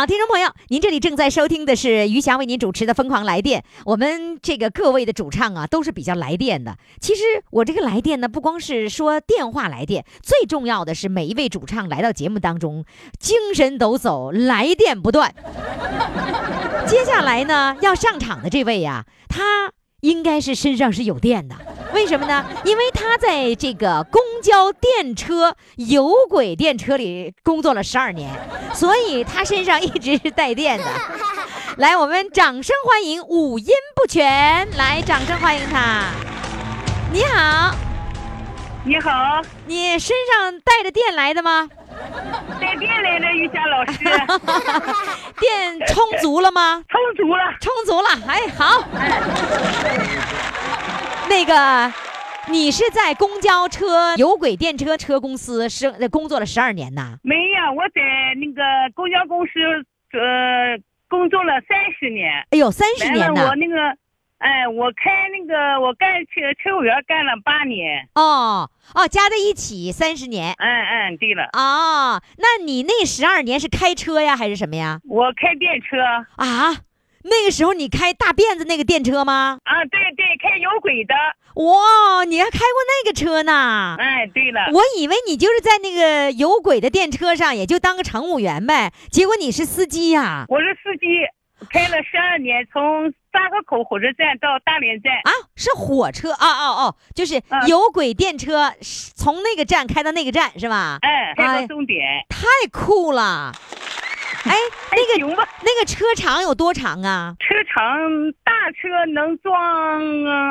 好，听众朋友，您这里正在收听的是于翔为您主持的《疯狂来电》。我们这个各位的主唱啊，都是比较来电的。其实我这个来电呢，不光是说电话来电，最重要的是每一位主唱来到节目当中，精神抖擞，来电不断。接下来呢，要上场的这位呀、他应该是身上是有电的。为什么呢？因为他在这个公交电车、有轨电车里工作了十二年，所以他身上一直是带电的。来，我们掌声欢迎五音不全，来，掌声欢迎他。你好，你好，你身上带着电来的吗？带电来的于霞老师，电充足了吗？充足了。充足了，哎，好。那个，你是在公交车、有轨电车车公司是工作了十二年呐？没有，我在那个公交公司呃工作了三十年，哎呦，三十年呐我！那个，哎，我开那个我干车车务员干了八年。哦哦，加在一起三十年。嗯嗯，对了，哦，那你那十二年是开车呀，还是什么呀？我开电车啊，那个时候你开大辫子那个电车吗？啊，对对，开有轨的。哇，你还开过那个车呢？哎，对了，我以为你就是在那个有轨的电车上，也就当个乘务员呗。结果你是司机呀、我是司机，开了十二年，从沙河口火车站到大连站。啊，是火车啊哦哦，就是嗯有轨电车，是从那个站开到那个站是吧？哎，开哎到终点。太酷了！哎，那个行吧。那个车长有多长啊？车长大车能装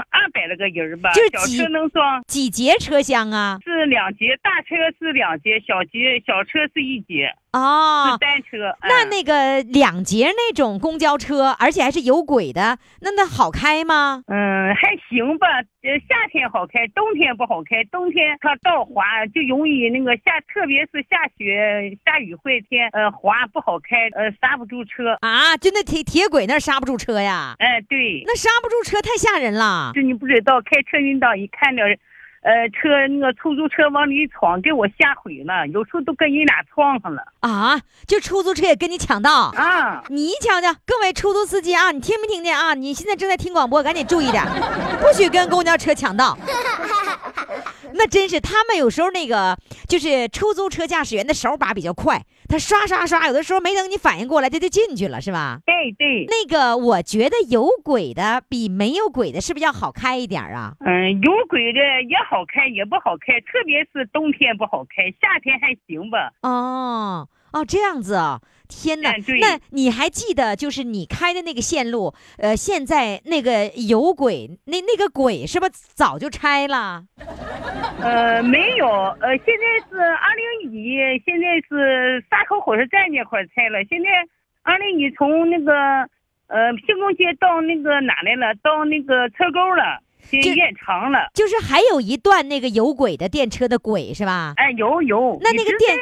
二百来个人儿吧，就是几小车能装几节车厢啊？是两节，大车是两节，小节小车是一节，哦是，单车。嗯那那个两节那种公交车，而且还是有轨的，那那好开吗？嗯还行吧，呃夏天好开，冬天不好开。冬天它道滑，就容易那个下，特别是下雪、下雨会天，呃滑不好开，呃刹不住车。啊，就那铁铁轨那儿刹不住车呀？哎，对，那刹不住车太吓人了。就你不知道，开车运道一看着，呃车那个出租车往里闯，给我吓毁了，有时候都跟人俩撞上了。啊，就出租车也跟你抢道。啊，你瞧瞧，各位出租司机啊，你听没听见啊？你现在正在听广播，赶紧注意点，不许跟公交车抢道。那真是，他们有时候那个就是出租车驾驶员的手把比较快，他刷刷刷，有的时候没等你反应过来，他就进去了，是吧？对对，那个我觉得有轨的比没有轨的是不是要好开一点啊？嗯，有轨的也好开，也不好开，特别是冬天不好开，夏天还行吧。哦哦，这样子啊、天哪那你还记得就是你开的那个线路，呃，现在那个有轨那那个轨是不是早就拆了？呃，没有，呃，现在是二零一，现在是沙口火车站那块拆了，现在二零一从那个呃兴工街到那个哪来了？到那个车沟了，现这延长了。就是还有一段那个有轨的电车的轨是吧？哎，有有，那那个电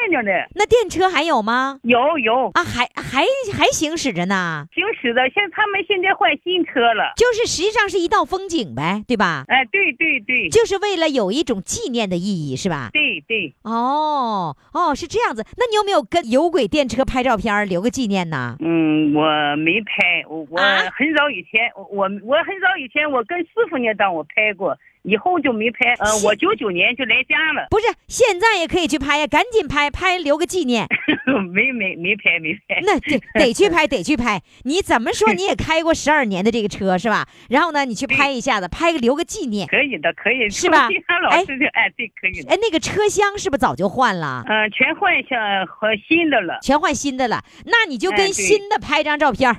那电车还有吗？有有啊，还还还行驶着呢，行驶的，现他们现在换新车了。就是实际上是一道风景呗，对吧？哎，对对对，就是为了有一种纪念的意义，是吧？对对，哦哦，是这样子。那你有没有跟有轨电车拍照片留个纪念呢？嗯，我没拍，我我啊很早以前，我我我很早以前我跟师傅那档我拍过，以后就没拍。呃，我九九年就来家了。不是，现在也可以去拍呀，赶紧拍拍留个纪念。没没没拍没拍。那得得去拍，得去拍。你怎么说你也开过十二年的这个车是吧？然后呢，你去拍一下子，拍个留个纪念。可以的，可以是吧从金山老哎师就哎，对，可以的。哎，那个车厢是不是早就换了？嗯、全换下和新的了。全换新的了，那你就跟新的拍张照片儿，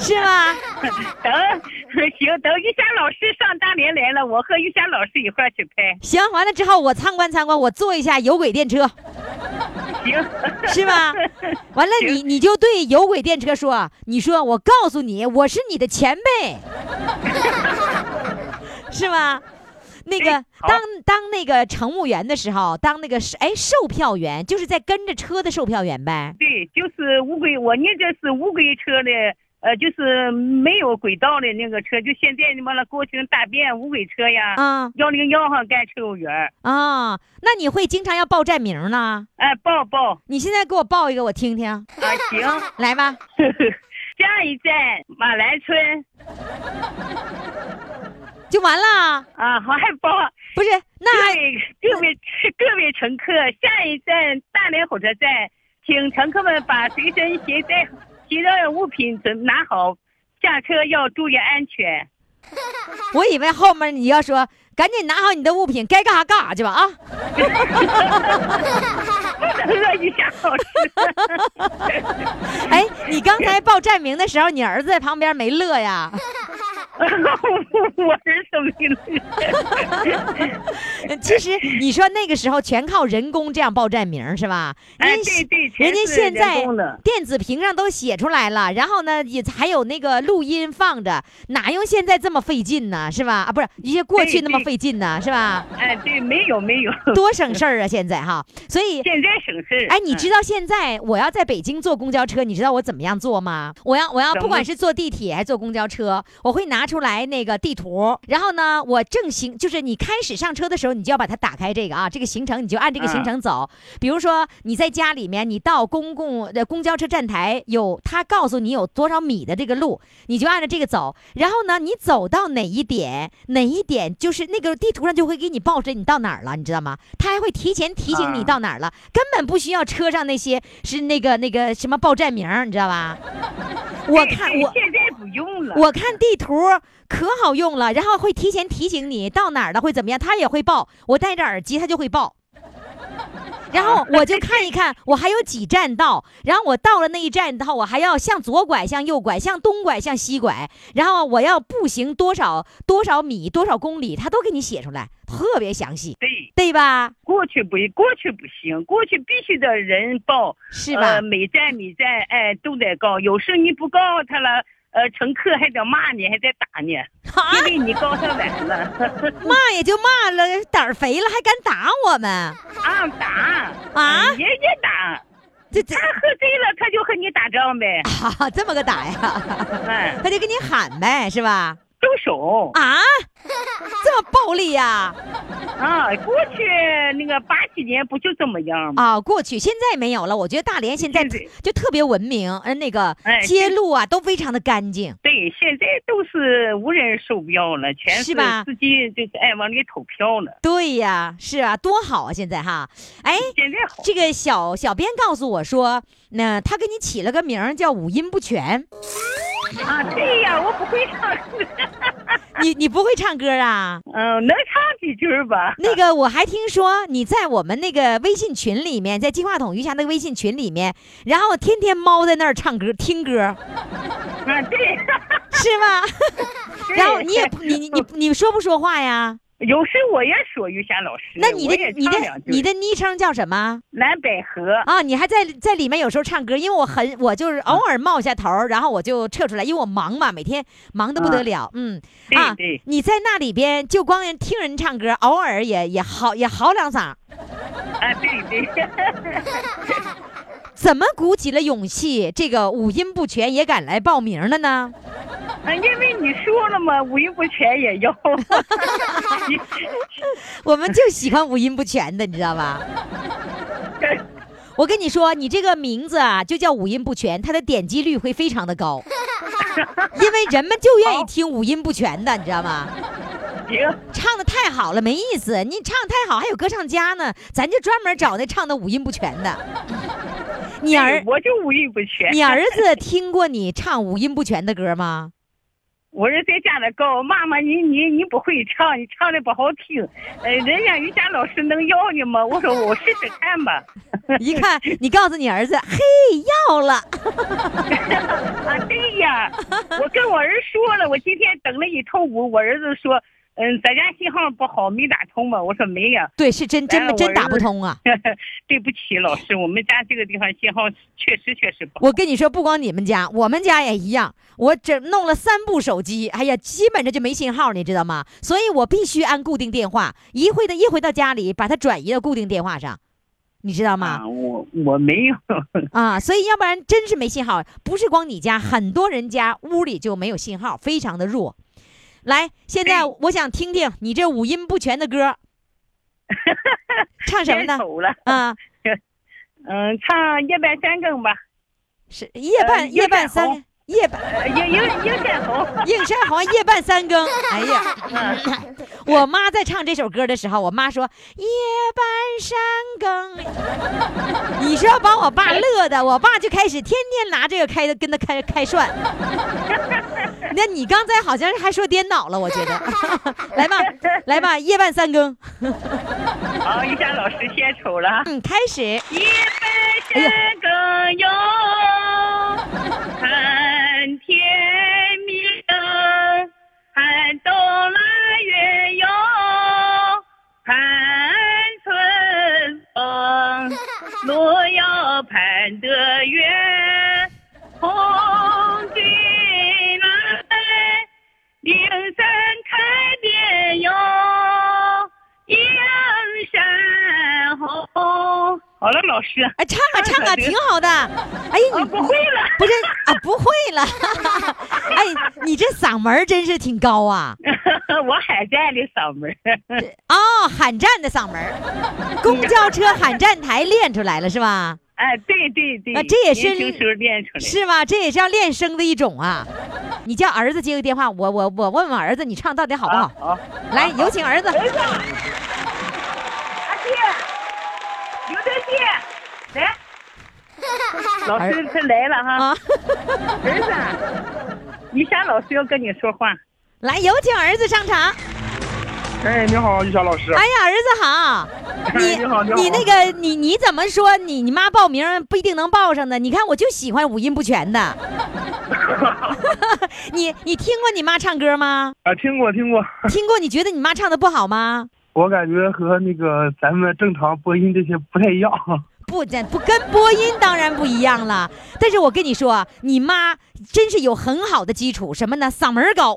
是吗？等行，等一下老师上大连来了，我和玉霞老师一块儿去拍。行，完了之后我参观参观，我坐一下有轨电车，行，是吧？完了你你就对有轨电车说，你说我告诉你，我是你的前辈，是吗？那个当当那个乘务员的时候，当那个是哎售票员，就是在跟着车的售票员呗。对，就是乌龟，我那这是乌龟车的，呃，就是没有轨道的那个车，就现在你完了过去大便无轨车呀，啊幺零幺上干车务员儿，啊，那你会经常要报站名呢？哎，报报你现在给我报一个，我听听，啊，行。来吧。下一站马兰村就完了？啊，好还报。不是，那各位各位各位乘客，下一站大连火车站，请乘客们把随身携带携带物品准拿好，下车要注意安全。我以为后面你要说，赶紧拿好你的物品，该干啥干啥去吧啊！哎，你刚才报站名的时候，你儿子在旁边没乐呀？我是什么意思？其实你说那个时候全靠人工这样报站名是吧？哎人家对对全人家现在电子屏上都写出来了，然后呢也还有那个录音放着，哪用现在这么费劲呢？是吧？啊，不是一些过去那么费劲呢，是吧？哎，对，没有没有，多省事儿啊！现在哈，所以现在省事儿。哎，你知道？现在我要在北京坐公交车，你知道我怎么样坐吗？我要我要不管是坐地铁还是坐公交车，我会拿出来那个地图，然后呢，我正行就是你开始上车的时候，你就要把它打开这个啊，这个行程你就按这个行程走。比如说你在家里面，你到公共的公交车站台有他告诉你有多少米的这个路，你就按照这个走。然后呢，你走到哪一点，哪一点就是那个地图上就会给你报着你到哪儿了，你知道吗？他还会提前提醒你啊到哪儿了，根本不需要车上那些是那个那个什么报站名，你知道吧？我看我不用了。我看地图可好用了，然后会提前提醒你到哪儿了会怎么样，它也会报。我戴着耳机，它就会报。然后我就看一看，我还有几站到，然后我到了那一站以后，我还要向左拐、向右拐、向东拐、向西拐，然后我要步行多少多少米、多少公里，他都给你写出来，特别详细，对，对吧？过去不过去不行，过去必须得人报，是吧？呃，每站每站哎都得告，有时你不告他了，呃，乘客还得骂你，还得打你，啊因为你高上来了。骂也就骂了，胆儿肥了还敢打我们？啊，打啊也也打，这这他喝醉了，他就和你打仗呗，啊，这么个打呀？哎，他就跟你喊呗，是吧？动手啊，这么暴力呀、啊！过去那个八几年不就这么样吗？啊？过去现在没有了，我觉得大连现在就特别文明，嗯，那个哎街路啊都非常的干净。对，现在都是无人售票了，全是吧司机就是爱往里投票了。对呀，是啊，多好啊！现在哈，哎，现在好，这个小小编告诉我说，那他给你起了个名叫五音不全，啊，对呀，我不会唱歌，你你不会唱歌啊？嗯，能唱几句吧？那个我还听说你在我们那个微信群里面，在金话筒余霞那个微信群里面，然后天天猫在那儿唱歌听歌，啊，对，是吗？然后你也你你你说不说话呀？有时我也说于霞老师，那你的你的你的昵称叫什么蓝百合，啊？你还在在里面有时候唱歌，因为我很我就是偶尔冒一下头儿，然后我就撤出来，因为我忙嘛，每天忙得不得了。嗯啊对对，你在那里边就光听人唱歌，偶尔也也好也好两嗓。啊，对对，怎么鼓起了勇气，这个五音不全也敢来报名了呢？啊，因为你说了嘛，五音不全也要，我们就喜欢五音不全的，你知道吧？我跟你说，你这个名字啊，就叫五音不全，它的点击率会非常的高，因为人们就愿意听五音不全的，你知道吗？行，唱的太好了，没意思。你唱得太好，还有歌唱家呢，咱就专门找那唱的五音不全的。你儿，我就五音不全。你儿子听过你唱五音不全的歌吗？我是在家里告妈妈，你你你不会唱，你唱的不好听。呃，人家瑜伽老师能要你吗？我说我试试看吧。一看你告诉你儿子，嘿，要了。啊，对呀，我跟我儿说了，我今天等了一头午，我儿子说，嗯，咱家信号不好，没打通吧。我说没呀。对，是真真真打不通啊！对不起，老师，我们家这个地方信号确实确实不好。我跟你说，不光你们家，我们家也一样。我整弄了三部手机，哎呀，基本上就没信号，你知道吗？所以我必须按固定电话，一回到一回到家里，把它转移到固定电话上，你知道吗？啊，我我没有。啊，所以要不然真是没信号，不是光你家，很多人家屋里就没有信号，非常的弱。来，现在我想听听你这五音不全的歌，唱什么呢？啊，嗯，唱夜半三更吧。是夜半、呃夜半三夜半呃，映映映山红。映山红，夜半三更。哎呀，我妈在唱这首歌的时候，我妈说夜半三更，你说把我爸乐的，我爸就开始天天拿这个开跟他开开涮。那你刚才好像是还说颠倒了，我觉得。来吧，来吧，夜半三更，好，一下老师献丑了。嗯，开始。夜半三更哟，看天明，看东腊月哟，盼春风，路要盼得远，岭山开遍哟，映山红。好了，老师。哎，唱啊唱啊，挺好的。哎呀，啊，你不会了。不是啊，不会了。哎，你这嗓门儿真是挺高啊！我喊站的嗓门儿，哦，喊站的嗓门儿，公交车喊站台练出来了是吧？哎，对对对，啊这也是年轻时候练出来。是吗？这也是要练声的一种啊。你叫儿子接个电话，我我我问问儿子，你唱到底好不好？啊好，来，有请儿子。儿子，阿弟，刘德弟，来，老师他来了哈，啊，儿子，于霞老师要跟你说话。来，有请儿子上场。哎，你好，玉霞老师。哎呀，儿子好，你你好你好你那个你你怎么说你你妈报名不一定能报上呢？你看我就喜欢五音不全的。你你听过你妈唱歌吗？啊，听过听过，听过？你觉得你妈唱的不好吗？我感觉和那个咱们正常播音这些不太一样。不，这不跟播音当然不一样了。但是我跟你说啊，你妈真是有很好的基础，什么呢？嗓门高，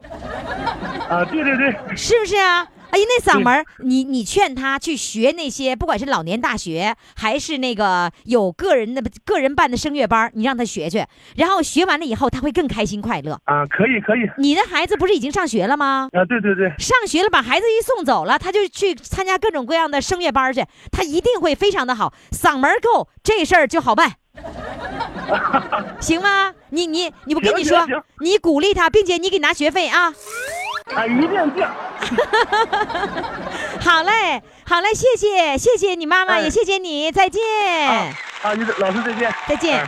啊，对对对，是不是啊？哎呀，那嗓门儿，你你劝他去学那些，不管是老年大学，还是那个有个人的个人办的声乐班，你让他学去，然后学完了以后，他会更开心快乐。啊，可以可以，你的孩子不是已经上学了吗？啊，对对对，上学了，把孩子一送走了，他就去参加各种各样的声乐班去，他一定会非常的好，嗓门够，这事儿就好办，行吗？你你你，不跟你说你鼓励他，并且你给拿学费啊。啊，一定定。好嘞，好嘞，谢谢谢谢你妈妈，哎也谢谢你，再见，啊，你老师再见。再见哎。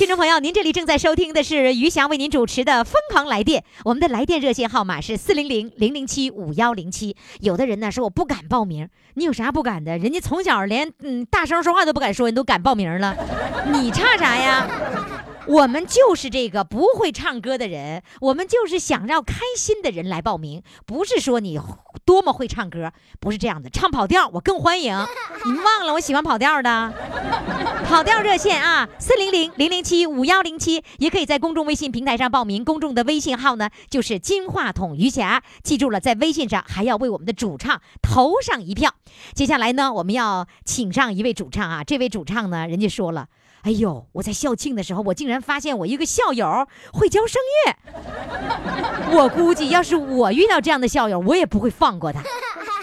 听众朋友，您这里正在收听的是于翔为您主持的《疯狂来电》，我们的来电热线号码是四零零零零七五幺零七。有的人呢说我不敢报名，你有啥不敢的？人家从小连嗯大声说话都不敢说，你都敢报名了，你差啥呀？我们就是这个不会唱歌的人，我们就是想让开心的人来报名，不是说你多么会唱歌，不是这样的，唱跑调我更欢迎。你们忘了我喜欢跑调的？跑调热线啊，四零零零零七五幺零七，也可以在公众微信平台上报名。公众的微信号呢，就是金话筒余霞。记住了，在微信上还要为我们的主唱投上一票。接下来呢，我们要请上一位主唱啊，这位主唱呢，人家说了。哎呦！我在校庆的时候，我竟然发现我一个校友会教声乐。我估计要是我遇到这样的校友，我也不会放过他。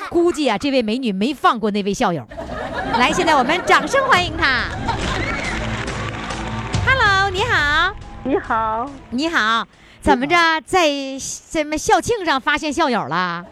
估计啊，这位美女没放过那位校友。来，现在我们掌声欢迎她。Hello，你好，你好，你好，怎么着，在什么校庆上发现校友了？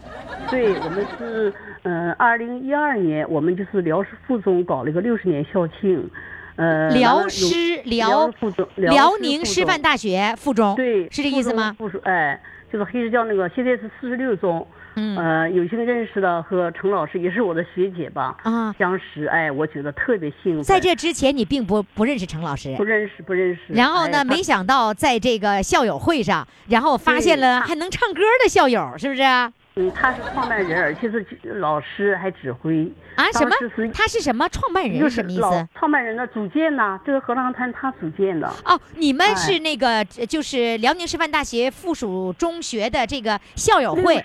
对我们是，嗯，二零一二年，我们就是辽师附中搞了一个六十年校庆，呃，辽师辽辽宁师范大学附中，对，是这意思吗？附中哎，就是黑石教那个，现在是四十六中。嗯呃，有幸认识的和程老师也是我的学姐吧，啊，相识，哎，我觉得特别幸福。在这之前你并不不认识程老师不，认识不认识。然后呢，哎没想到在这个校友会上，然后发现了还能唱歌的校友，是不是啊？嗯，他是创办人，而且是老师还指挥啊，什么？他是什么创办人？就是什么意思？创办人的组建呢，这个合唱团他组建的。哦，你们哎是那个，呃就是辽宁师范大学附属中学的这个校友会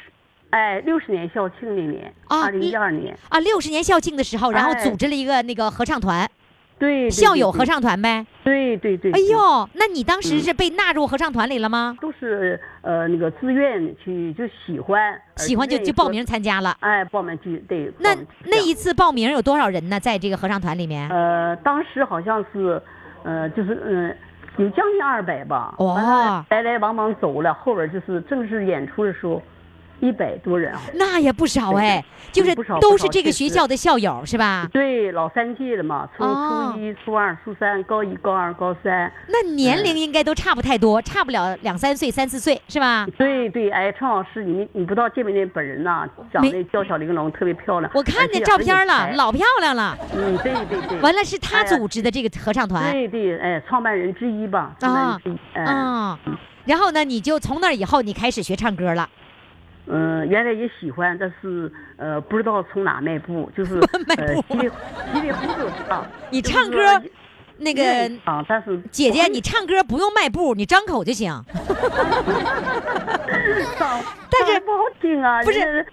哎，六十年校庆那年，啊二零一二年，啊，六十年校庆的时候，然后哎组织了一个那个合唱团，对，对校友合，唱团呗。对对对。哎对，呦，那你当时是被纳入合唱团里了吗？都是呃那个自愿去就喜欢，喜欢就就报名。参加了。哎，报名去对。那那一次报名有多少人呢？在这个合唱团里面？呃，当时好像是，呃，就是嗯。有将近二百吧，哇来来往往走了，后边就是正式演出的时候，一百多人啊。那也不少哎，就是都是这个学校的校友是吧？对，老三届的嘛，从哦初一、初二、初三、高一、高二、高三。那年龄应该都差不太多，差不了两三岁、三四岁是吧？对对，哎，陈老师，你你不知道见没见本人呐？长得娇小玲珑，特别漂亮。我看见照片了，老漂亮了。嗯，对对对。完了是他组织的这个合唱团对对，哎，创办人之一吧，创办人之一。哎，啊。然后呢，你就从那以后，你开始学唱歌了。嗯，原来也喜欢，但是呃，不知道从哪迈步，就是迈呃，步稀里稀里糊涂 唱。你唱歌那个啊，但是姐姐，你唱歌不用迈步，你张口就行。唱，但是不好听啊，不是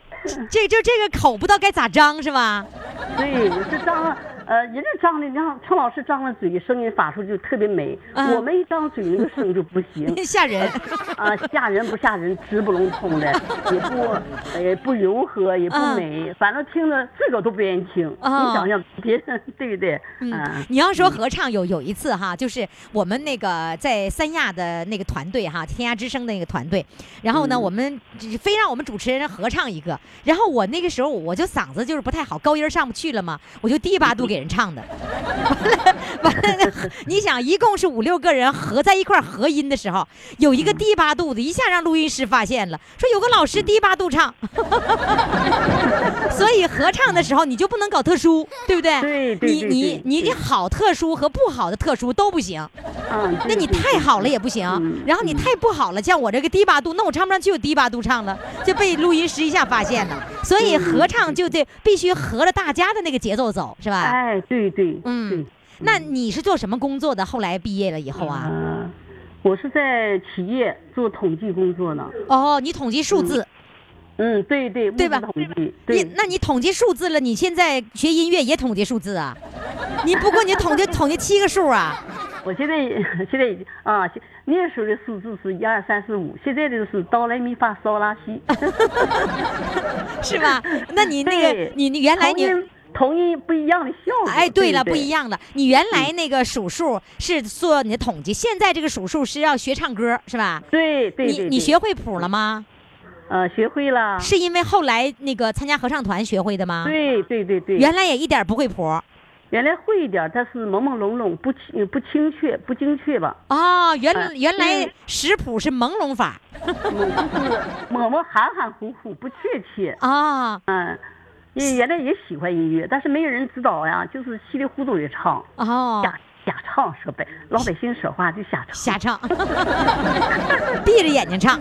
这就这个口不知道该咋张是吧？对，是张呃，人家张的，你看陈老师张了嘴，声音发出就特别美。嗯我们一张嘴，那个声就不行 吓人。啊，吓人不吓人，直不隆通的，也不也不柔和，也不嗯美，反正听着自个儿都不愿意听。哦你想想别人 对不对？嗯嗯，你要说合唱有有一次哈，就是我们那个在三亚的那个团队哈，天涯之声的那个团队，然后呢，嗯我们非让我们主持人合唱一个，然后我那个时候我就嗓子就是不太好，高音上不去了嘛，我就低八度给人唱的，完了完了，你想一共是五六个人合在一块儿合音的时候，有一个低八度的，一下让录音师发现了，说有个老师低八度唱，所以合唱的时候你就不能搞特殊，对不对？对对你你你对好特殊和不好的特殊都不行，嗯，那你太好了也不行，嗯然后你太不好了，像我这个低八度，那我唱不上去，有低八度唱了，就被录音师一下发现了。所以合唱就得必须合着大家的那个节奏走，是吧？哎，对对，嗯对。那你是做什么工作的？后来毕业了以后啊？嗯，我是在企业做统计工作呢。哦，你统计数字，嗯，对对，对吧统计，你，那你统计数字了，你现在学音乐也统计数字啊？你不过你统计统计七个数啊？我现在 现在已经啊，那时候的数字是一二三四五，现在的是哆来咪发嗦拉西。是吧？那你那个你你原来你。同一不一样的效果。哎，对了，不一样。的。你原来那个数数是做你的统计，现在这个数数是要学唱歌，是吧？对对对你你学会谱了吗？呃学会了。是因为后来那个参加合唱团学会的吗？，对对对对。原来也一点不会谱。原来会一点，但是朦朦胧胧，不清不精确，不精确吧？哦，原哎原来对识谱是朦胧法 嗯，就是模模含含糊糊，不确切。啊嗯，因为原来也喜欢音乐，但是没有人指导呀，就是稀里糊涂的唱。哦瞎瞎唱，说白老百姓说话就瞎唱。瞎唱，闭着眼睛唱，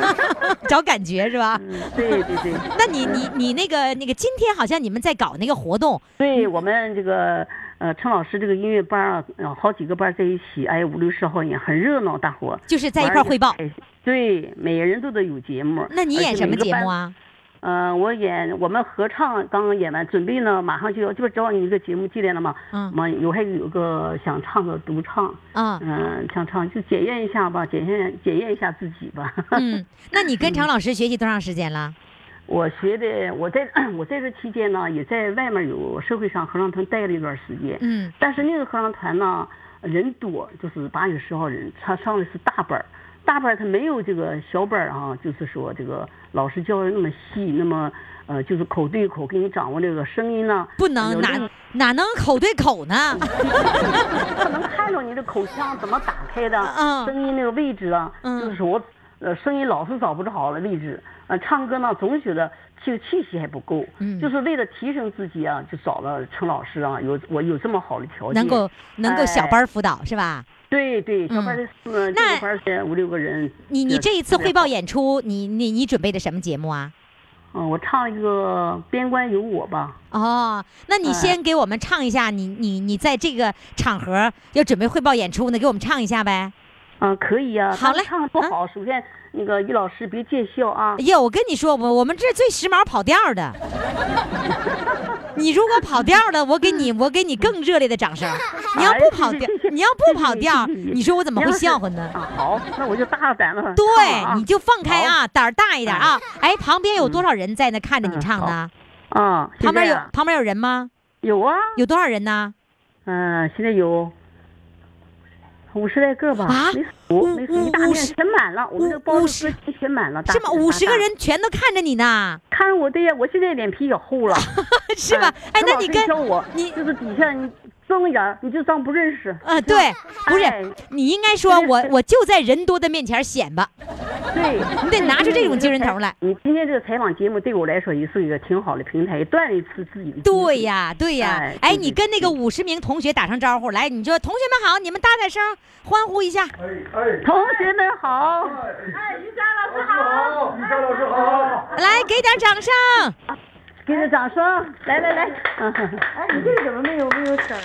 找感觉是吧？嗯，对对对，那你你你那个那个，今天好像你们在搞那个活动，对我们这个呃陈老师这个音乐班啊，呃好几个班在一起，哎五六十号人，很热闹，大伙就是在一块汇报。对，每个人都得有节目。那你演什么节目啊？啊？嗯、我演我们合唱刚刚演完，准备呢，马上就要，这不知道你一个节目进来了嘛？嗯嘛，有还有个想唱个独唱，啊，嗯、想唱就检验一下吧，检验检验一下自己吧。嗯，那你跟常老师学习多长时间了？我学的，我在 我在这期间呢，也在外面有社会上合唱团待了一段时间。嗯，但是那个合唱团呢，人多，就是八九十号人，他上的是大班儿，大班儿他没有这个小班儿啊，就是说这个老师教的那么细，那么呃，就是口对口给你掌握这个声音呢，不能哪哪能口对口呢？他能看着你的口腔怎么打开的，嗯。声音那个位置啊，嗯。就是我呃声音老是找不着好的位置，呃唱歌呢总觉得气气息还不够，嗯。就是为了提升自己啊，就找了陈老师啊，有我有这么好的条件，能够能够小哎。班辅导是吧？对对，小班儿的呃这那个班儿是五六个人，你你这一次汇报演出，你你你准备的什么节目啊？嗯，我唱一个《边关有我》吧。哦，那你哎先给我们唱一下，你你你在这个场合要准备汇报演出呢，给我们唱一下呗。嗯，可以呀、好嘞唱的不好，首先那个于老师别见笑啊哎。呀，我跟你说，我我们这最时髦跑调的。你如果跑调了，我给你我给你更热烈的掌声。你要不跑调你要不跑调，你说我怎么会笑话呢？啊，好，那我就大胆了。对，啊你就放开啊，胆儿大一点啊！哎，旁边有多少人在那看着你嗯唱呢？啊，旁边有旁边有人吗？有啊，有多少人呢？嗯、现在有五十来个吧，啊没五数，没数，一大面五十全满了，我们这五包的五十歌厅全满了，是吗？五十个人全都看着你呢，看我的呀，我现在脸皮也厚了，是吧？哎，那你跟我，你就是底下你睁眼儿你就当不认识，呃，对，不哎是，你应该说我我就在人多的面前显吧，对，你得拿出这种精神头来。你今天这个采访节目对我来说也是一个挺好的平台，锻炼一次自己的。对。呀，对呀哎，你跟那个对五十名同学打声招呼，来，你说同学们好，你们大点声欢呼一下。哎同学们好，哎，于佳老师好，于佳老师好。来，给点掌声。给他掌声，来来来，嗯，哎，你这个怎么没有没有声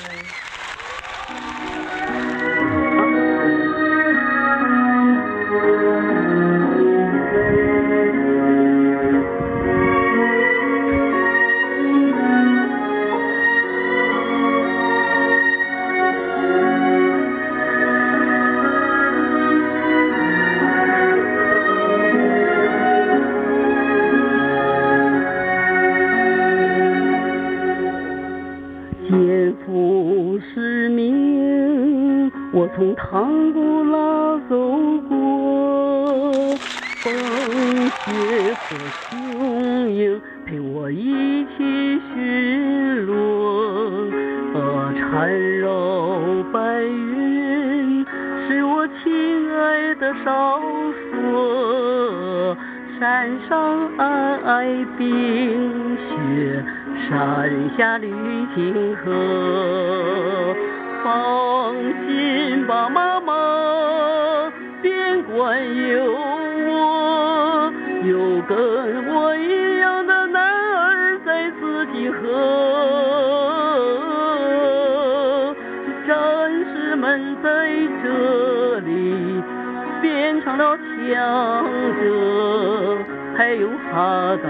打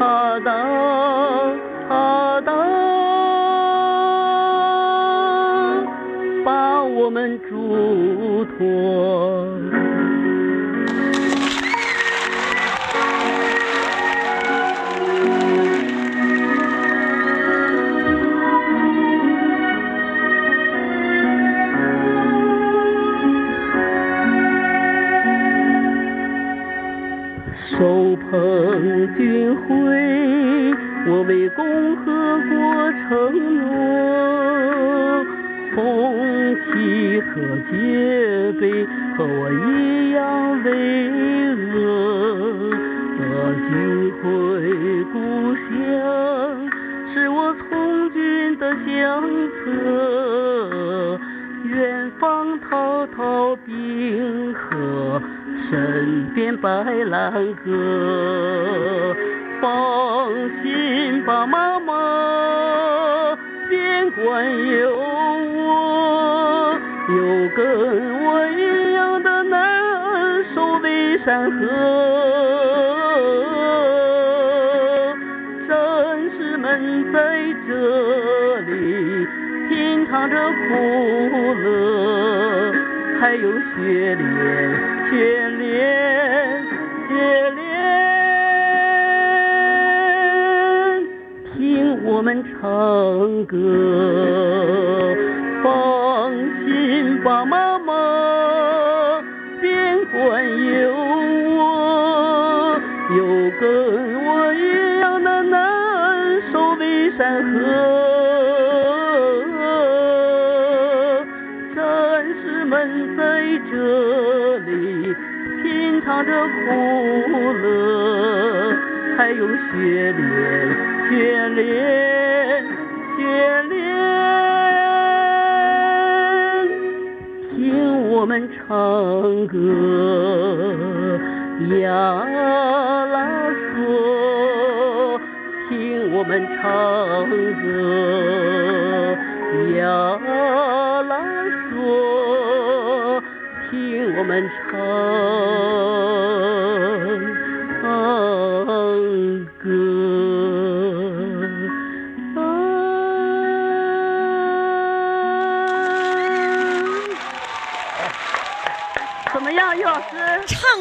他，打他，打把我们嘱托。军徽，我为共和国承诺。红旗和戒备和我一样巍峨。我军徽故乡，是我从军的相册。远方滔滔冰河，身边白兰河。放心吧，妈妈，边关有我，有跟我一样的男儿守卫山河。战士们在这里品尝着苦乐，还有雪莲，唱歌，放心吧，妈妈，边关有我，有跟我一样的难守卫山河。战士们在这里品尝着苦乐，还有雪莲，唱歌，呀啦嗦，听我们唱歌，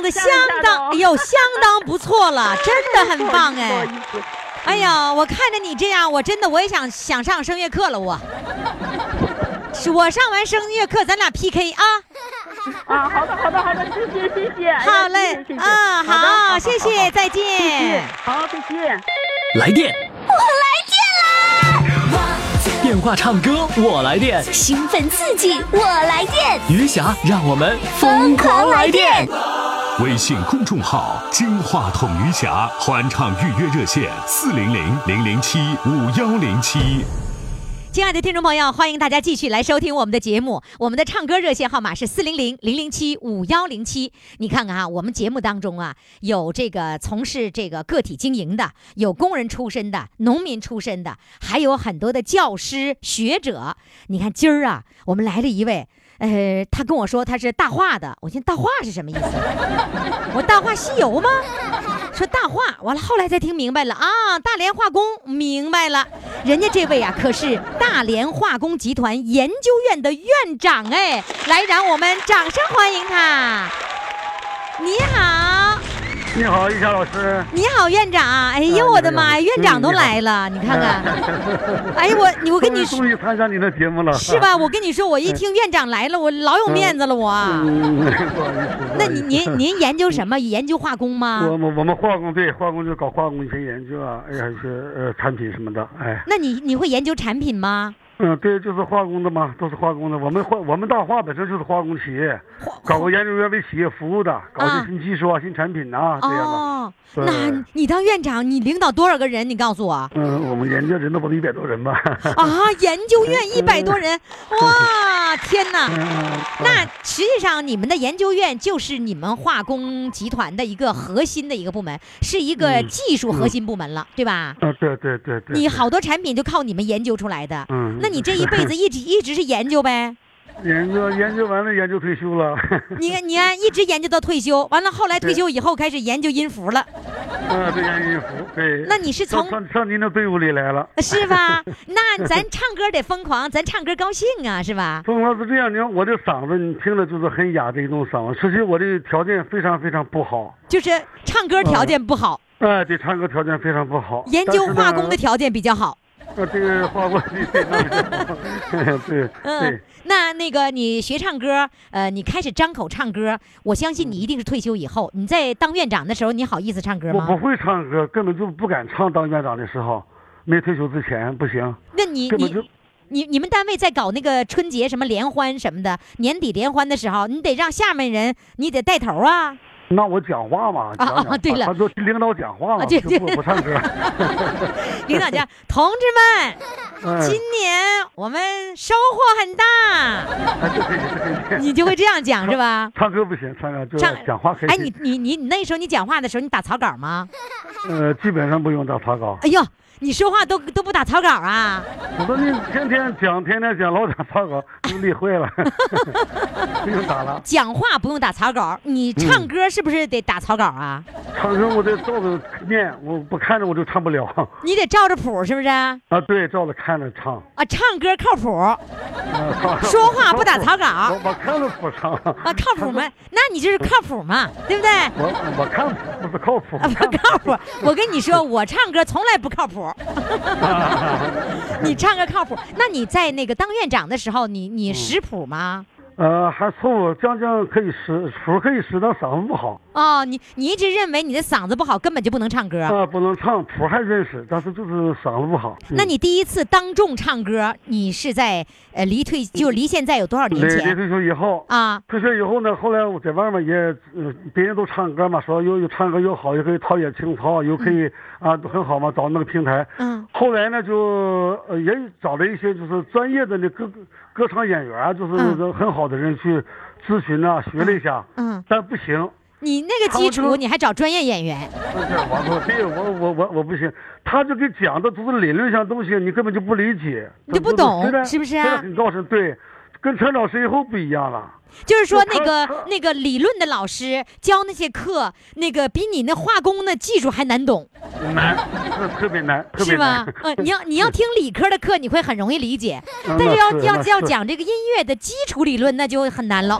的相当，哎呦，相当不错了，真的很棒哎哎呀，我看着你这样，我真的我也想想上声乐课了，我。我上完声乐课，咱俩 PK 啊！啊，好的，好的，好的，谢谢，谢谢。好嘞啊，好，谢谢，再见。，好，再见。来电，我来电话唱歌我来电，兴奋刺激，我来电，余霞让我们疯狂来电。微信公众号“金话筒余霞”欢唱预约热线：四零零零零七五幺零七。亲爱的听众朋友，欢迎大家继续来收听我们的节目。我们的唱歌热线号码是四零零零零七五幺零七。你看看啊，我们节目当中啊，有这个从事这个个体经营的，有工人出身的，农民出身的，还有很多的教师学者。你看今儿啊，我们来了一位。呃，他跟我说他是大化的，我寻大化是什么意思？我大话西游吗？说大话，完了后来才听明白了啊，大连化工，明白了，人家这位啊可是大连化工集团研究院的院长哎，来让我们掌声欢迎他。你好，你好，玉霞老师。你好，院长。哎呦，我的妈呀，院长都来了，你看看。哎呀，我你我跟你说终于参加你的节目了，是吧？我跟你说，我一听院长来了，我老有面子了，我。那您您 您研究什么？研究化工吗？我们我们化工对化工就搞化工一些研究啊，哎呀，一些呃产品什么的，哎，那你你会研究产品吗？嗯，对，就是化工的嘛，都是化工的。我们化我们大化本身就是化工企业，搞个研究院为企业服务的，搞啊些新技术啊、新产品呐、这样的。哦，那你当院长，你领导多少个人？你告诉我。嗯，我们研究人都不到一百多人吧。啊，研究院一百多人，哇，天哪！嗯那实际上你们的研究院就是你们化工集团的一个核心的一个部门，是一个嗯技术核心部门了，对吧？啊，对对对对。你好多产品就靠你们研究出来的。嗯那你这一辈子一直一直是研究呗？研究研究完了，研究退休了。你看，你看，一直研究到退休，完了后来退休以后开始研究音符了，啊，对，研究音符，对。那你是从上上您的队伍里来了。是吧？那咱唱歌得疯狂，咱唱歌高兴啊，是吧？疯狂是这样，你看我这嗓子，你听着就是很哑的一种嗓子。实际我这条件非常非常不好，就是唱歌条件不好，哎，对，唱歌条件非常不好。研究化工的条件比较好。呃，这个化工 对对对对那那个你学唱歌，呃，你开始张口唱歌，我相信你一定是退休以后，你在当院长的时候，你好意思唱歌吗我不？会唱歌，根本就不敢唱。当院长的时候，没退休之前不行，那你你你你们单位在搞那个春节什么联欢什么的，年底联欢的时候，你得让下面人你得带头啊。那我讲话嘛，讲讲话对了他说领导讲话嘛，就不不唱歌。领导讲，同志们，嗯，今年我们收获很大。你就会这样讲是吧？唱歌不行，唱歌就唱讲话可以。哎，你你你你那时候你讲话的时候，你打草稿吗？呃，基本上不用打草稿。哎呦，你说话都都不打草稿啊？我说你天天讲，天天讲，老打草稿，都累坏了，不用打了。讲话不用打草稿，你唱歌是不是得打草稿啊？唱歌我得照着念，我不看着我就唱不了。你得照着谱是不是？啊，啊，对，照着看着唱。啊唱歌靠谱，啊说话不打草稿我我看着谱唱。啊，靠谱吗？那你就是靠谱嘛，对不对？我我看谱不是靠谱啊，。不靠谱。我跟你说，我唱歌从来不靠谱。你唱歌靠谱，那你在那个当院长的时候，你你识谱吗？呃，还凑合，将将可以使，谱可以使，但嗓子不好。哦，你你一直认为你的嗓子不好，根本就不能唱歌。啊，不能唱，谱还认识，但是就是嗓子不好。嗯那你第一次当众唱歌，你是在呃离退就离现在有多少年前离退休以后，啊？退休以后呢，后来我在外面也，呃，别人都唱歌嘛，说又又唱歌又好，又可以陶冶情操，又可以、啊，都很好嘛，找那个平台。嗯后来呢，就呃也找了一些就是专业的那歌歌唱演员啊，就是嗯那个很好的人去咨询啊，学了一下，嗯，但不行。你那个基础，你还找专业演员？不是我我对我我我我不行，他就给讲的都是理论上东西，你根本就不理解，你就不懂是不是啊虽然很高深，对，跟陈老师以后不一样了。就是说那个那个理论的老师教那些课，那个比你那化工的技术还难懂，难，特特别难，特别是吧 你要你要听理科的课，你会很容易理解，嗯但是要要要讲这个音乐的基础理论，那就很难了，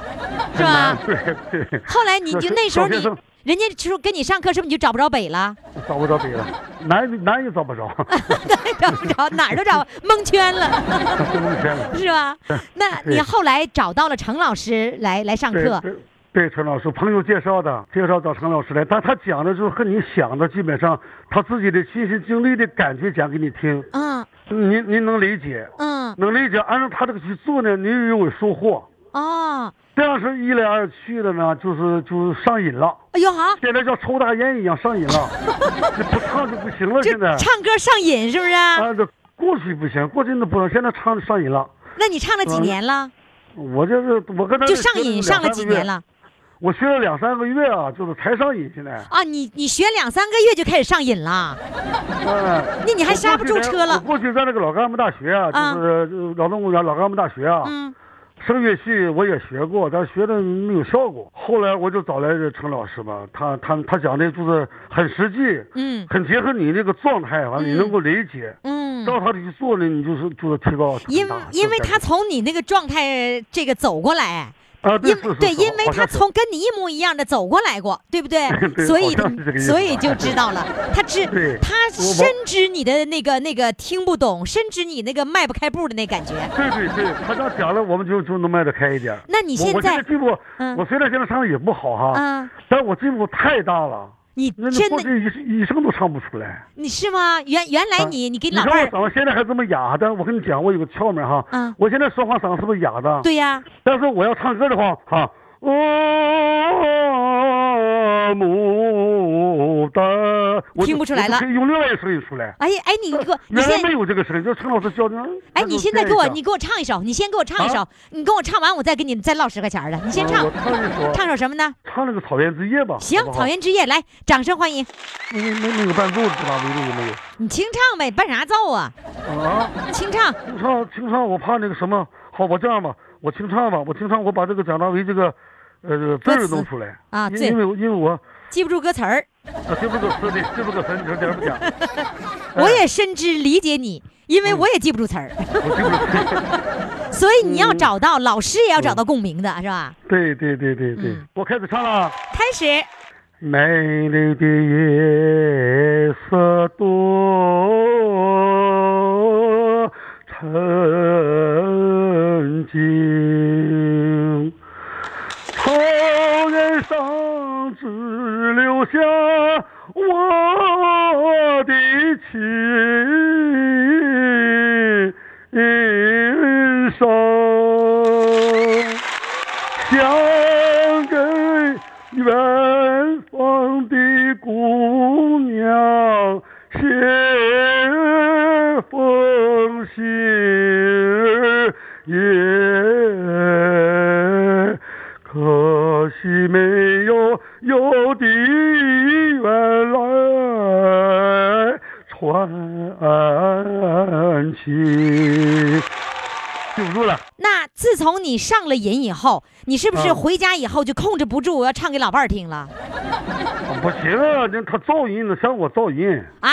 是吧？对对，后来你就那时候你人家说跟你上课，是不是你就找不着北了？找不着北了，哪哪也找不着，找不着，哪儿都找 蒙圈了，蒙圈了。是吧？那你后来找到了程老师来来上课，对陈老师朋友介绍的，介绍找陈老师来，但他讲的就是和你想的基本上他自己的亲身经历的感觉讲给你听，嗯。您您能理解，嗯。能理解，按照他这个去做呢，你又有收获。哦，这样是一来二去的呢，就是就上瘾了，哎呦哈，现在像抽大烟一样上瘾了，这不唱就不行了。现在唱歌上瘾是不是啊？啊，这过去不行，过去那不能，现在唱上瘾了。那你唱了几嗯年了？我就是我跟他就上瘾上了几年了？我学了两三个月啊，就是才上瘾。现在，啊，你你学两三个月就开始上瘾了，嗯，那你还刹不住车了我过去在那个老干部大学啊，啊就是呃劳动公园老干部大学啊，嗯声乐系我也学过，但学的没有效果。后来我就找来这陈老师吧，他他他讲的就是很实际，嗯很结合你那个状态，完了你能够理解，嗯，照他的去做呢，你就是就是提高。因因为他从你那个状态这个走过来。啊，对因对，因为他从跟你一模一样的走过来过，对不对？对所以所以就知道了，他知他我我深知你的那个那个听不懂，深知你那个迈不开步的那感觉。对对对，他这样讲了，我们就就能迈得开一点。那你我我现在现在进步，嗯我虽然现在唱的也不好哈，嗯，但我进步太大了。你真的一一声都唱不出来。你是吗？原原来啊你你给你看我老伴儿嗓子现在还这么哑，但是我跟你讲，我有个窍门哈。嗯我现在说话嗓子是不是哑的？。对呀，但是我要唱歌的话，哈，哦，牡丹，我听不出来了可以用另外一个声音出来。哎哎，你给我你原来没有这个声音，就陈老师教的。哎，你现在给我，你给我唱一首，你先给我唱一首啊，你跟我唱完，我再给你再唠十块钱的。你先唱呃，唱一首，什么呢？唱那个草原之夜吧。行草原之夜，来，掌声欢迎。那个那那个伴奏知道没有没有？你清唱呗，伴啥奏啊？啊，清唱。清唱清唱，我怕那个什么。好，我这样吧，我清唱吧，我清唱，我把这个蒋大为这个呃字儿弄出来啊对因因为因为我记不住歌词儿，啊记不住词的，记不住词，你说点儿不讲？我也深知理解你，因为我也记不住词儿。所以你要找到老师也要找到共鸣的，是吧？对对对对对，嗯我开始唱了。开始，美丽的夜色多沉静，草原上只留下我的琴声。想给远方的姑娘写封信也，可惜没有邮递员来传情。记不住了。那自从你上了瘾以后，你是不是嗯回家以后就控制不住，要唱给老伴儿听了不行啊，这他噪音呢，想我噪音，啊？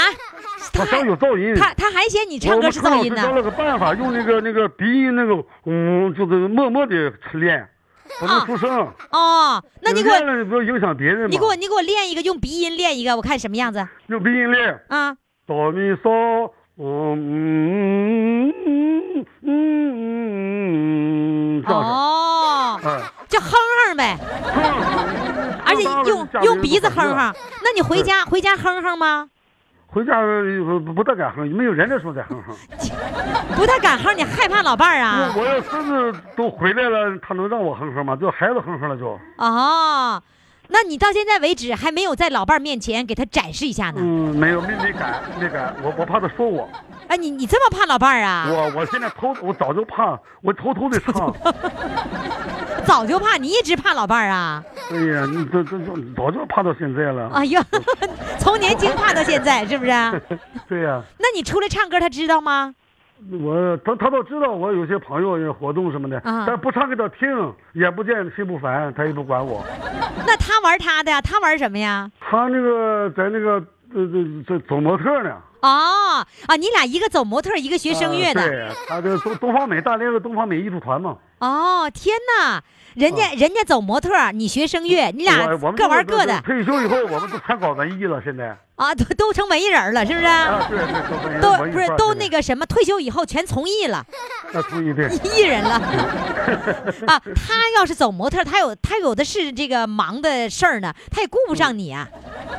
他想有噪音。他他还嫌你唱歌是噪音呢？我教了个办法，用那个那个鼻音那个，嗯，就是默默的练，不能出声。哦，那你给我练了不要影响别人嘛。你给我你给我练一个，用鼻音练一个，我看什么样子用鼻音练，啊？哆咪嗦，嗯嗯嗯嗯嗯，这样式。哦，哎，就哼哼呗，而且用用鼻子哼哼。那你回家回家哼哼吗？回家呃不不大敢哼，没有人的时候再哼哼。不太敢哼，你害怕老伴儿啊？我要孙子都回来了，他能让我哼哼吗？就孩子哼哼了就。哦，那你到现在为止还没有在老伴儿面前给他展示一下呢？嗯，没有，没没敢，没敢，我我怕他说我，哎，你你这么怕老伴儿啊？我我现在偷，我早就怕，我偷偷的唱。早就怕，你一直怕老伴儿啊？哎呀，你这这这早就怕到现在了。哎呀，从年轻怕到现在，是不是？对呀、那你出来唱歌，他知道吗？我他他都知道我有些朋友有活动什么的，啊但不唱给他听，眼不见心不烦，他也不管我。那他玩他的呀，他玩什么呀？他那个在那个呃这这走模特呢。哦啊，你俩一个走模特，一个学声乐的。啊对，他这东东方美大连的东方美艺术团嘛。哦，天哪！人家、人家走模特，你学声乐，你俩各玩各的退休以后，我们都参搞文艺了，现在。啊，都都成文艺人了，是不是？啊，对对，都不是都那个什么，退休以后全从艺了，那同意对。艺人了 啊！他要是走模特，他有他有的是这个忙的事儿呢，他也顾不上你啊。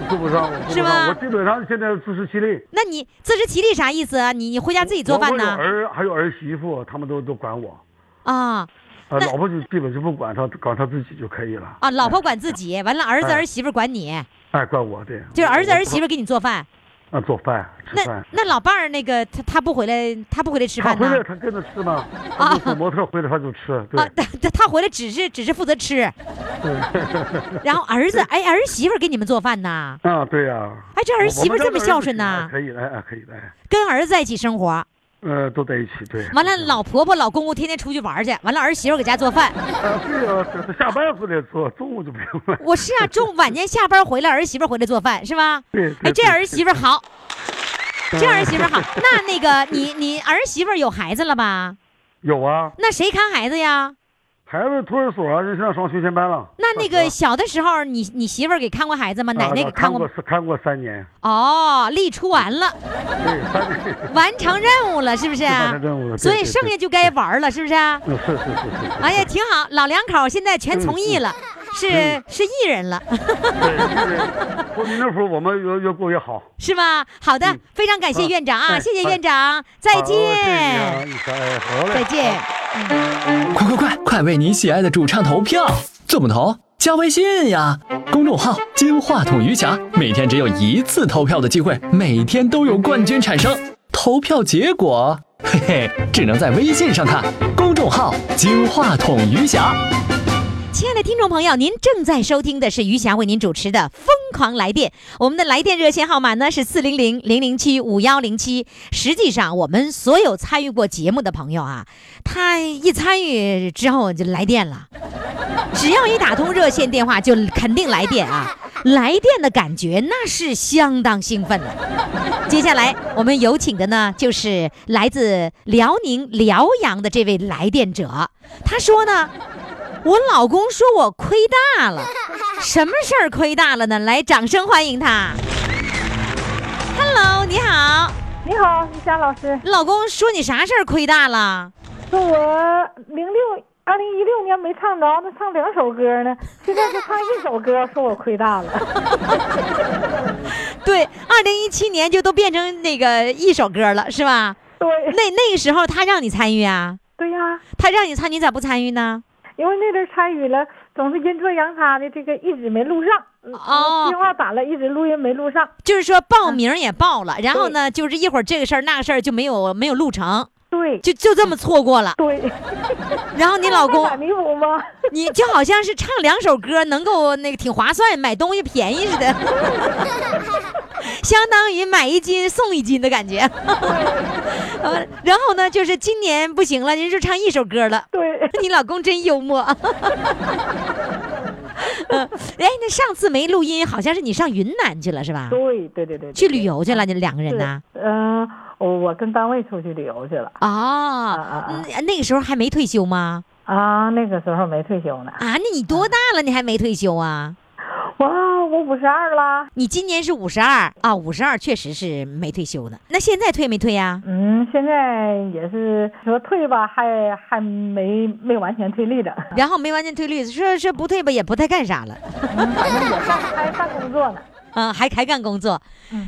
顾不上，我是吗，我基本上现在自食其力。那你自食其力啥意思啊？你你回家自己做饭我我有呢？儿还有儿媳妇，他们都都管我。啊啊，老婆就基本就不管他，管他自己就可以了。啊，老婆管自己，完了儿子哎儿媳妇管你，哎，管我对。就是儿子儿媳妇给你做饭。啊，做饭吃那饭。那老伴儿那个他他不回来，他不回来吃饭呢他回来？他跟着吃嘛，啊模特回来他就吃，对啊，。他他他回来只是只是负责吃，对然后儿子 哎儿媳妇给你们做饭呐？啊，对呀。哎，这儿媳妇这么孝顺呐呐？可以的，哎，可以的，哎，跟儿子在一起生活，呃，都在一起，对。完了老婆婆老公公天天出去玩去，完了儿媳妇搁家做饭。啊，对呀，这这下班回来做，中午就不用了。我是啊，中晚间下班回来，儿媳妇回来做饭是吧？对。哎，这儿媳妇好，这儿媳妇好。那那个你你儿媳妇有孩子了吧？有啊，那谁看孩子呀？孩子托儿所啊，就上上学前班了。那那个小的时候，你你媳妇儿给看过孩子吗？奶奶给啊看过看过三年，哦，力出完了，对，完成任务了，是不是？完成任务了所以剩下就该玩了，是不是？嗯，是是是是是。哎呀，挺好，老两口现在全从艺了，是嗯是艺人了，对，对，过年那会儿我们越越过越好。是吧？好的，非常感谢啊院长啊，哎谢谢哎院长，再见，再见。快快快，快为你喜爱的主唱投票！怎么投？加微信呀，公众号“金话筒余霞”，每天只有一次投票的机会，每天都有冠军产生。投票结果，嘿嘿，只能在微信上看。公众号“金话筒余霞”。亲爱的听众朋友，您正在收听的是余霞为您主持的《疯狂来电》，我们的来电热线号码呢是四零零零零七五幺零七。实际上，我们所有参与过节目的朋友啊，他一参与之后就来电了，只要一打通热线电话，就肯定来电啊！来电的感觉那是相当兴奋的。接下来我们有请的呢，就是来自辽宁辽阳的这位来电者，他说呢。我老公说我亏大了，什么事儿亏大了呢？来，掌声欢迎他。Hello，你好，你好，于霞老师，老公说你啥事儿亏大了？说我零六二零一六年没唱着，那唱两首歌呢，现在就唱一首歌，说我亏大了。对，二零一七年就都变成那个一首歌了，是吧？对，那那个时候他让你参与啊？对呀、他让你参与，你咋不参与呢？因为那阵参与了，总是阴错阳差的，这个一直没录上。嗯哦电话打了，一直录音没录上。就是说报名也报了，然后呢，就是一会儿这个事儿那个事儿就没有没有录成，对，就就这么错过了。对。然后你老公吗？你就好像是唱两首歌能够那个挺划算，买东西便宜似的，相当于买一斤送一斤的感觉。呃，然后呢，就是今年不行了，人就唱一首歌了。对，你老公真幽默。嗯，哎，那上次没录音，好像是你上云南去了是吧？对对对对，去旅游去了，你两个人呢？嗯、我我跟单位出去旅游去了。啊，嗯那个时候还没退休吗？啊，那个时候没退休呢。啊，那你多大了？你还没退休啊？哇，我五十二了。你今年是五十二啊？五十二确实是没退休呢。那现在退没退呀？嗯，现在也是说退吧，还还没没完全退利的，然后没完全退率，说说不退吧，也不太干啥了。反正也干还干工作呢。嗯，还还干工作，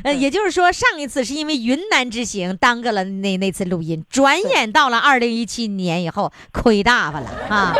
呃，也就是说，上一次是因为云南之行耽搁了那那次录音，转眼到了二零一七年以后，亏大发了啊！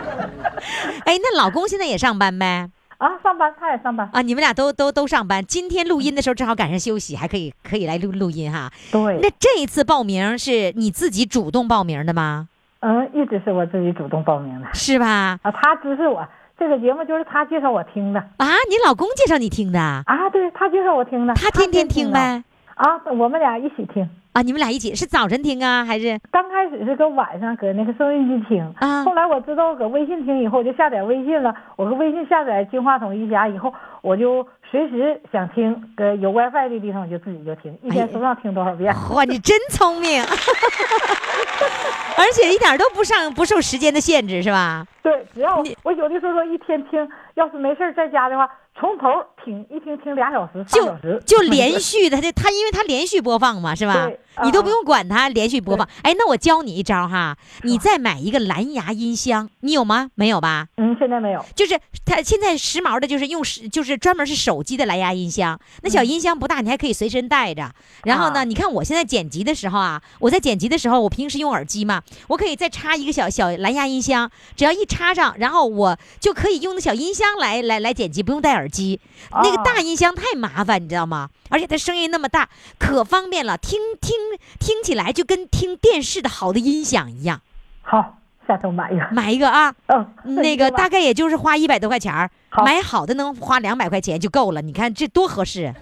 哎，那老公现在也上班呗？啊，上班他也上班啊，你们俩都都都上班。今天录音的时候正好赶上休息，还可以可以来录录音哈。对。那这一次报名是你自己主动报名的吗？嗯，一直是我自己主动报名的。是吧？啊，他支持我，这个节目就是他介绍我听的。啊，你老公介绍你听的？啊，对他介绍我听的。他天天听呗？啊，我们俩一起听。啊，你们俩一起是早晨听啊，还是？刚开始是搁晚上搁那个收音机听，啊，后来我知道搁微信听以后，我就下载微信了。我搁微信下载金话筒一侠以后，我就随时想听，搁有 WiFi 的地方我就自己就听，一天手上听多少遍。哇，你真聪明，而且一点都不上不受时间的限制，是吧？对，只要我有的时候说一天听，要是没事儿在家的话，从头听一听听俩小时、仨小时，就连续的，他他因为他连续播放嘛，是吧？对你都不用管它，连续播放。哎，那我教你一招哈，你再买一个蓝牙音箱，你有吗？没有吧？嗯，现在没有。就是它现在时髦的，就是用是就是专门是手机的蓝牙音箱，那小音箱不大，你还可以随身带着。然后呢，你看我现在剪辑的时候啊，我在剪辑的时候，我平时用耳机嘛，我可以再插一个小小蓝牙音箱，只要一插上，然后我就可以用那小音箱来来来剪辑，不用戴耳机。那个大音箱太麻烦，你知道吗？而且它声音那么大，可方便了，听听听起来就跟听电视的好的音响一样。好，下头买一个，买一个啊。嗯，那个大概也就是花一百多块钱儿，买好的能花两百块钱就够了。你看这多合适，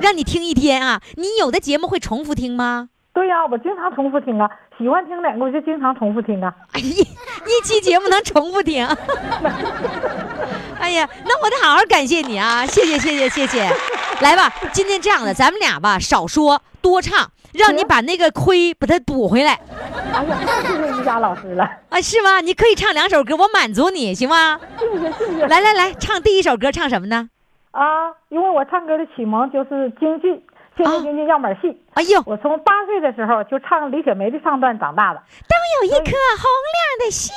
让你听一天啊！你有的节目会重复听吗？对呀、我经常重复听啊，喜欢听哪个我就经常重复听啊。一一期节目能重复听，哎呀，那我得好好感谢你啊！谢谢谢谢谢谢，来吧，今天这样的，咱们俩吧少说多唱，让你把那个亏把它补回来。哎呀，太谢谢瑜伽老师了。啊，是吗？你可以唱两首歌，我满足你，行吗？谢谢谢谢。来来来，唱第一首歌，唱什么呢？啊，因为我唱歌的启蒙就是京剧，京剧样板戏。哎呦，我从八岁的时候就唱李雪梅的唱段长大的。都有一颗红亮的心。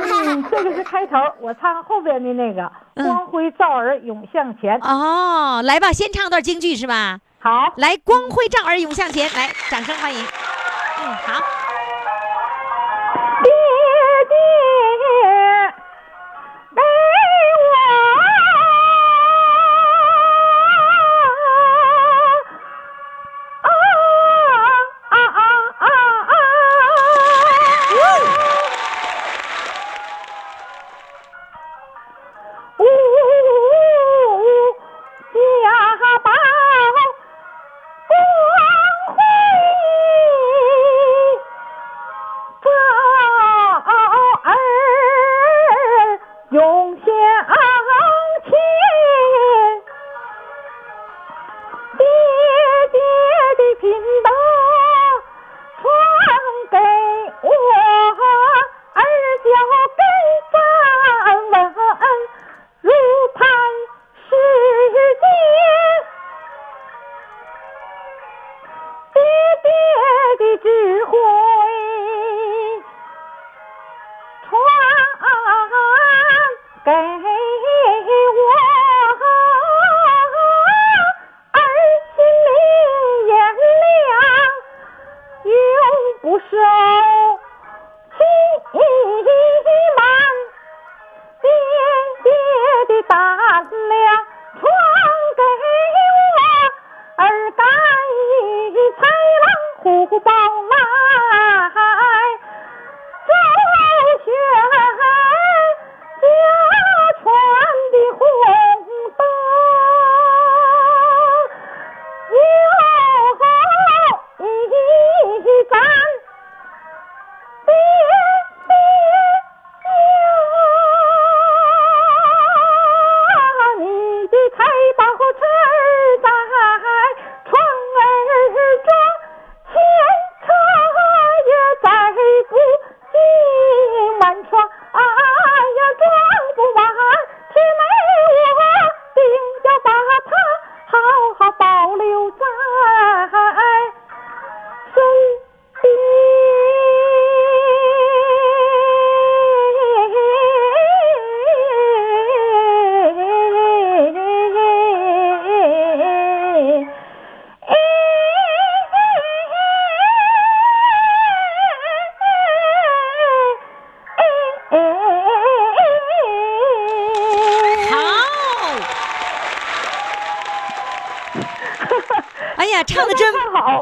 嗯，这个是开头，我唱后边的那个光辉照儿涌向前。哦，来吧，先唱段京剧是吧？好，来，光辉照儿涌向前，来，掌声欢迎。嗯，好。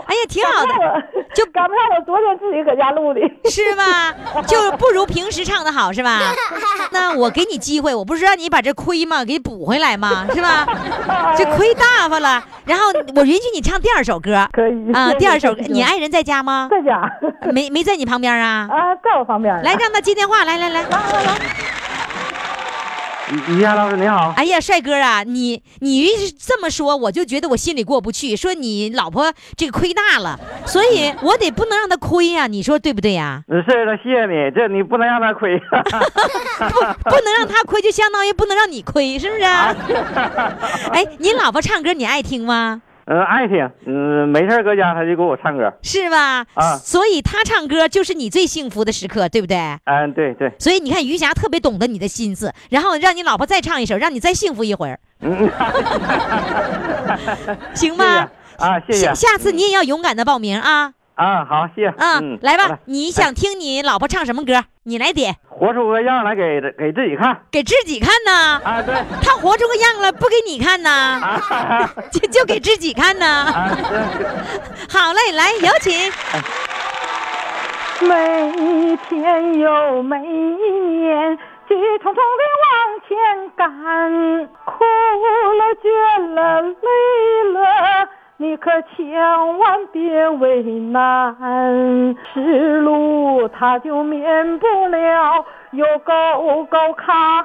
哎呀，挺好的，就赶不上我昨天自己搁家录的，是吗？就不如平时唱的好，是吧？那我给你机会，我不是让你把这亏吗？给补回来吗？是吧？这亏大发了。然后我允许你唱第二首歌，可以啊。第二首你爱人在家吗？在家没没在你旁边啊？啊，在我旁边来，让他接电话，来来来来来来。于亚老师你好，哎呀，帅哥啊，你你这么说，我就觉得我心里过不去。说你老婆这个亏大了，所以 我得不能让她亏呀、你说对不对呀、啊是的，谢谢你，这你不能让她亏。不能让她亏，就相当于不能让你亏，是不是？哎，你老婆唱歌你爱听吗？嗯，爱听，嗯，没事搁家他就给我唱歌。是吧？啊所以他唱歌就是你最幸福的时刻，对不对？嗯，对对，所以你看，余霞特别懂得你的心思，然后让你老婆再唱一首，让你再幸福一会儿，嗯，行吗？啊，谢谢下下次你也要勇敢的报名啊！啊，好，谢嗯，来吧，你想听你老婆唱什么歌？你来点，活出个样来给给自己看。给自己看呢。啊，对，她活出个样了，不给你看呢，啊，就就给自己看呢。啊，好嘞，来有请。每一天又每一年，急匆匆的往前赶，哭了、倦了、累了，你可千万别为难。是路他就免不了有沟沟坎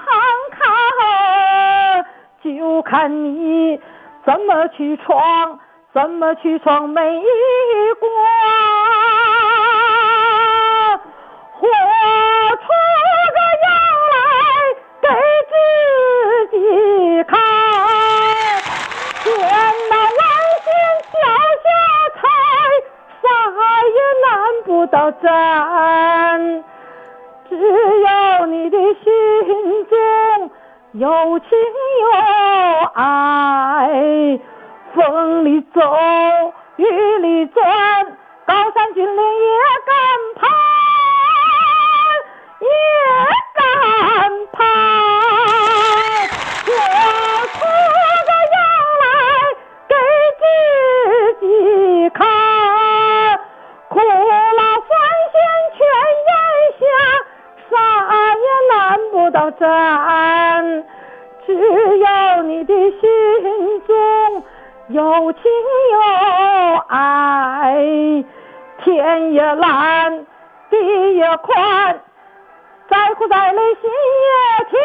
坎，就看你怎么去闯，怎么去闯每一难不倒站。只要你的心中有情有爱，风里走，雨里转，高山峻岭也敢攀，也敢攀。难不倒站。只要你的心中有情有爱，天也蓝，地也宽，再苦再累心也甜，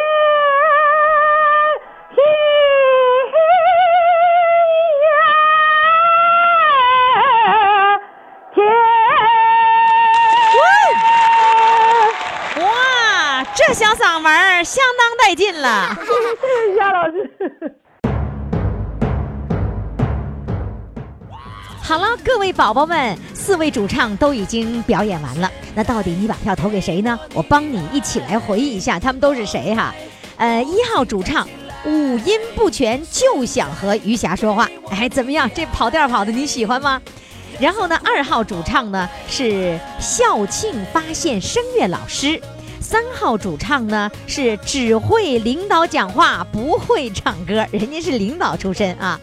这小嗓门儿相当带劲了。谢 谢夏老师。好了，各位宝宝们，四位主唱都已经表演完了。那到底你把票投给谁呢？我帮你一起来回忆一下，他们都是谁哈？呃，一号主唱五音不全就想和余霞说话，哎，怎么样？这跑调跑的你喜欢吗？然后呢，二号主唱呢是校庆发现声乐老师，三号主唱呢是只会领导讲话不会唱歌，人家是领导出身啊。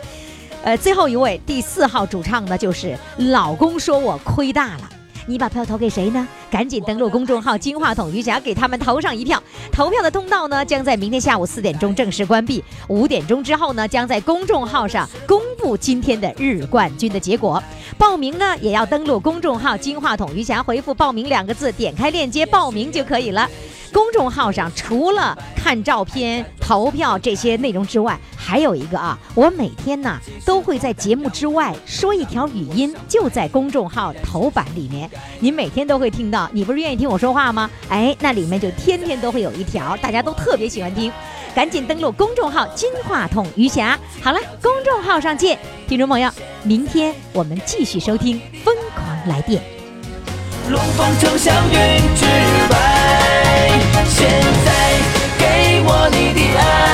呃，最后一位第四号主唱呢，就是老公说我亏大了。你把票投给谁呢？赶紧登录公众号“金话筒余霞”，给他们投上一票。投票的通道呢，将在明天下午四点钟正式关闭。五点钟之后呢，将在公众号上公布今天的日冠军的结果。报名呢，也要登录公众号“金话筒余霞”，回复“报名”两个字，点开链接报名就可以了。公众号上除了看照片、投票这些内容之外，还有一个啊，我每天呢都会在节目之外说一条语音，就在公众号头版里面，您每天都会听到。你不是愿意听我说话吗？哎，那里面就天天都会有一条，大家都特别喜欢听。赶紧登录公众号金话筒余霞。好了，公众号上见，听众朋友，明天我们继续收听疯狂来电。龙凤呈祥云之外。现在给我你的爱。